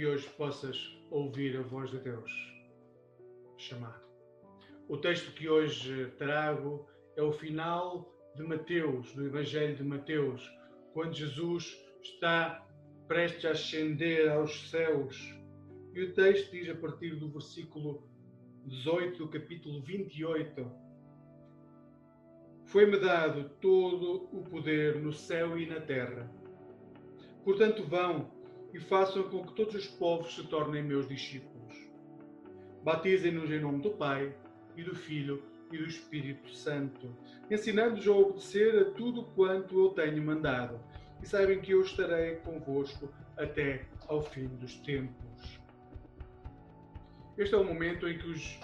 que hoje possas ouvir a voz de Deus chamar. O texto que hoje trago é o final de Mateus, do Evangelho de Mateus, quando Jesus está prestes a ascender aos céus. E o texto diz a partir do versículo 18 do capítulo 28: Foi-me dado todo o poder no céu e na terra. Portanto, vão e façam com que todos os povos se tornem meus discípulos. Batizem-nos em nome do Pai e do Filho e do Espírito Santo, ensinando-os a obedecer a tudo quanto eu tenho mandado. E saibam que eu estarei convosco até ao fim dos tempos. Este é o momento em que os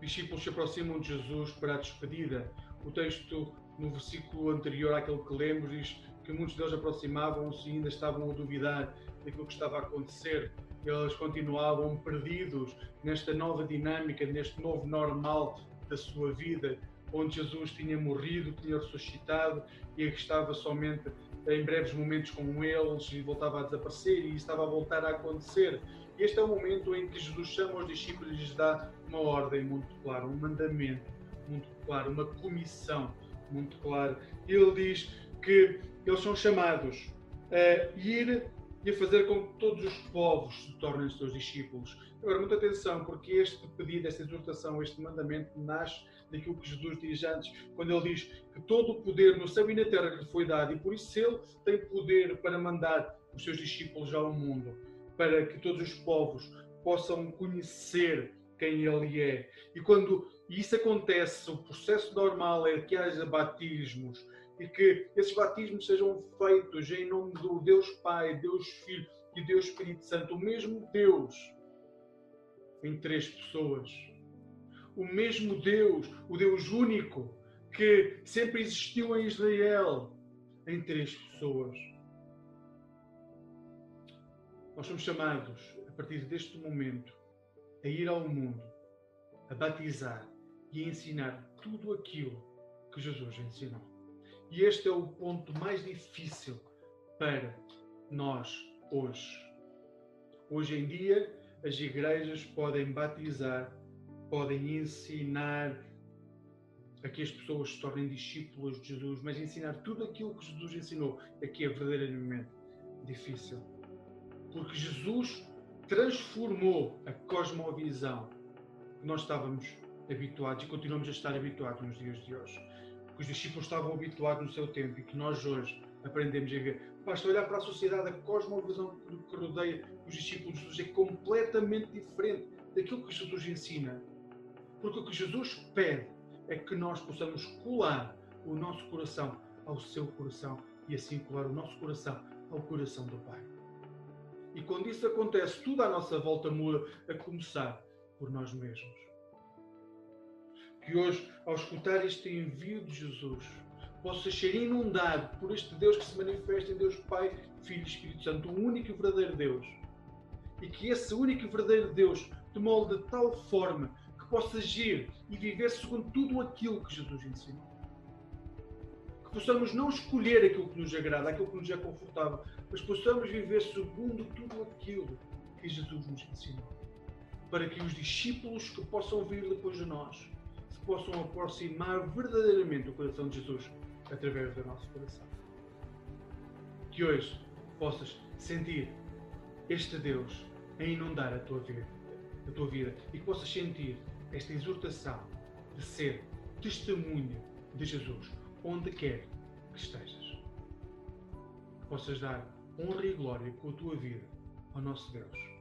discípulos se aproximam de Jesus para a despedida. O texto, no versículo anterior àquele que lemos, diz que muitos deles aproximavam-se e ainda estavam a duvidar daquilo que estava a acontecer. Eles continuavam perdidos nesta nova dinâmica, neste novo normal da sua vida, onde Jesus tinha morrido, tinha ressuscitado e estava somente em breves momentos com eles e voltava a desaparecer e estava a voltar a acontecer. Este é o momento em que Jesus chama os discípulos e lhes dá uma ordem muito clara, um mandamento muito claro, uma comissão muito clara. Ele diz que eles são chamados a ir e a fazer com que todos os povos se tornem seus discípulos. Agora, muita atenção, porque este pedido, esta exortação, este mandamento nasce daquilo que Jesus diz antes, quando ele diz que todo o poder no céu e na terra lhe foi dado, e por isso ele tem poder para mandar os seus discípulos ao mundo, para que todos os povos possam conhecer quem ele é. E quando isso acontece, o processo normal é que haja batismos, e que esses batismos sejam feitos em nome do Deus Pai, Deus Filho e Deus Espírito Santo, o mesmo Deus em três pessoas. O mesmo Deus, o Deus único que sempre existiu em Israel em três pessoas. Nós somos chamados, a partir deste momento, a ir ao mundo, a batizar e a ensinar tudo aquilo que Jesus ensinou. E este é o ponto mais difícil para nós hoje. Hoje em dia, as igrejas podem batizar, podem ensinar a que as pessoas se tornem discípulos de Jesus, mas ensinar tudo aquilo que Jesus ensinou que é verdadeiramente difícil. Porque Jesus transformou a cosmovisão que nós estávamos habituados e continuamos a estar habituados nos dias de hoje que os discípulos estavam habituados no seu tempo e que nós hoje aprendemos a ver. Basta olhar para a sociedade, a cosmovisão que rodeia os discípulos de Jesus é completamente diferente daquilo que Jesus ensina. Porque o que Jesus pede é que nós possamos colar o nosso coração ao seu coração e assim colar o nosso coração ao coração do Pai. E quando isso acontece, tudo à nossa volta muda, a começar por nós mesmos que hoje, ao escutar este envio de Jesus, possa ser inundado por este Deus que se manifesta em Deus Pai, Filho e Espírito Santo, o único e verdadeiro Deus. E que esse único e verdadeiro Deus te molde de tal forma que possa agir e viver segundo tudo aquilo que Jesus ensinou. Que possamos não escolher aquilo que nos agrada, aquilo que nos é confortável, mas possamos viver segundo tudo aquilo que Jesus nos ensinou. Para que os discípulos que possam vir depois de nós possam aproximar verdadeiramente o coração de Jesus através do nosso coração. Que hoje possas sentir este Deus a inundar a tua vida, a tua vida e que possas sentir esta exortação de ser testemunha de Jesus onde quer que estejas. Que possas dar honra e glória com a tua vida ao nosso Deus